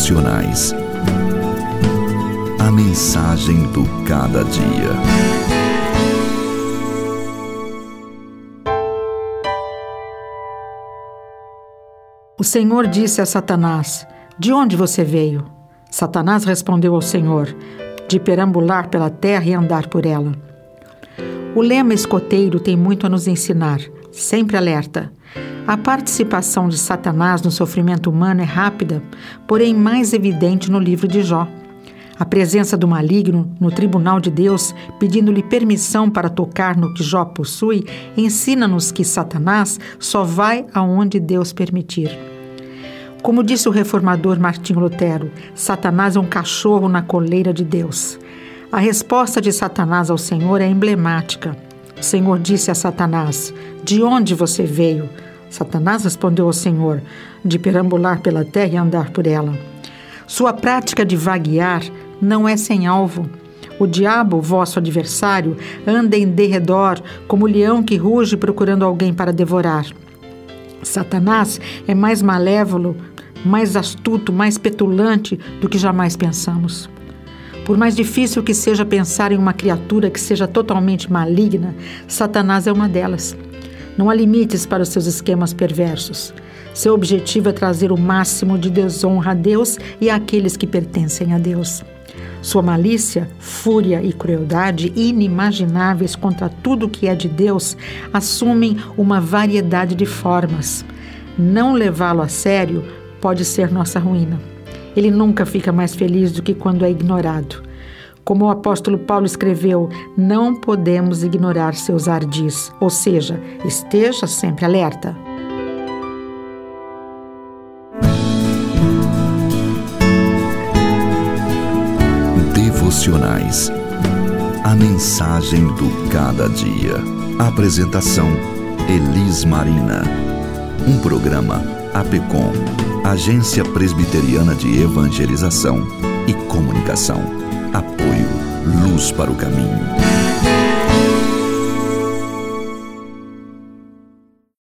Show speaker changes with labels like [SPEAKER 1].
[SPEAKER 1] Devocionais. A mensagem do cada dia.
[SPEAKER 2] O Senhor disse a Satanás: De onde você veio? Satanás respondeu ao Senhor: De perambular pela terra e andar por ela. O lema escoteiro tem muito a nos ensinar, sempre alerta. A participação de Satanás no sofrimento humano é rápida, porém mais evidente no livro de Jó. A presença do maligno no tribunal de Deus, pedindo-lhe permissão para tocar no que Jó possui, ensina-nos que Satanás só vai aonde Deus permitir. Como disse o reformador Martinho Lutero, Satanás é um cachorro na coleira de Deus. A resposta de Satanás ao Senhor é emblemática. O Senhor disse a Satanás: De onde você veio? Satanás respondeu ao Senhor: De perambular pela terra e andar por ela. Sua prática de vaguear não é sem alvo. O diabo, vosso adversário, anda em derredor, como leão que ruge procurando alguém para devorar. Satanás é mais malévolo, mais astuto, mais petulante do que jamais pensamos. Por mais difícil que seja pensar em uma criatura que seja totalmente maligna, Satanás é uma delas. Não há limites para os seus esquemas perversos. Seu objetivo é trazer o máximo de desonra a Deus e àqueles que pertencem a Deus. Sua malícia, fúria e crueldade inimagináveis contra tudo que é de Deus assumem uma variedade de formas. Não levá-lo a sério pode ser nossa ruína. Ele nunca fica mais feliz do que quando é ignorado. Como o apóstolo Paulo escreveu, não podemos ignorar seus ardis, ou seja, esteja sempre alerta.
[SPEAKER 1] Devocionais. A mensagem do cada dia. Apresentação: Elis Marina. Um programa APECOM, Agência Presbiteriana de Evangelização e Comunicação. Apoio Luz para o Caminho.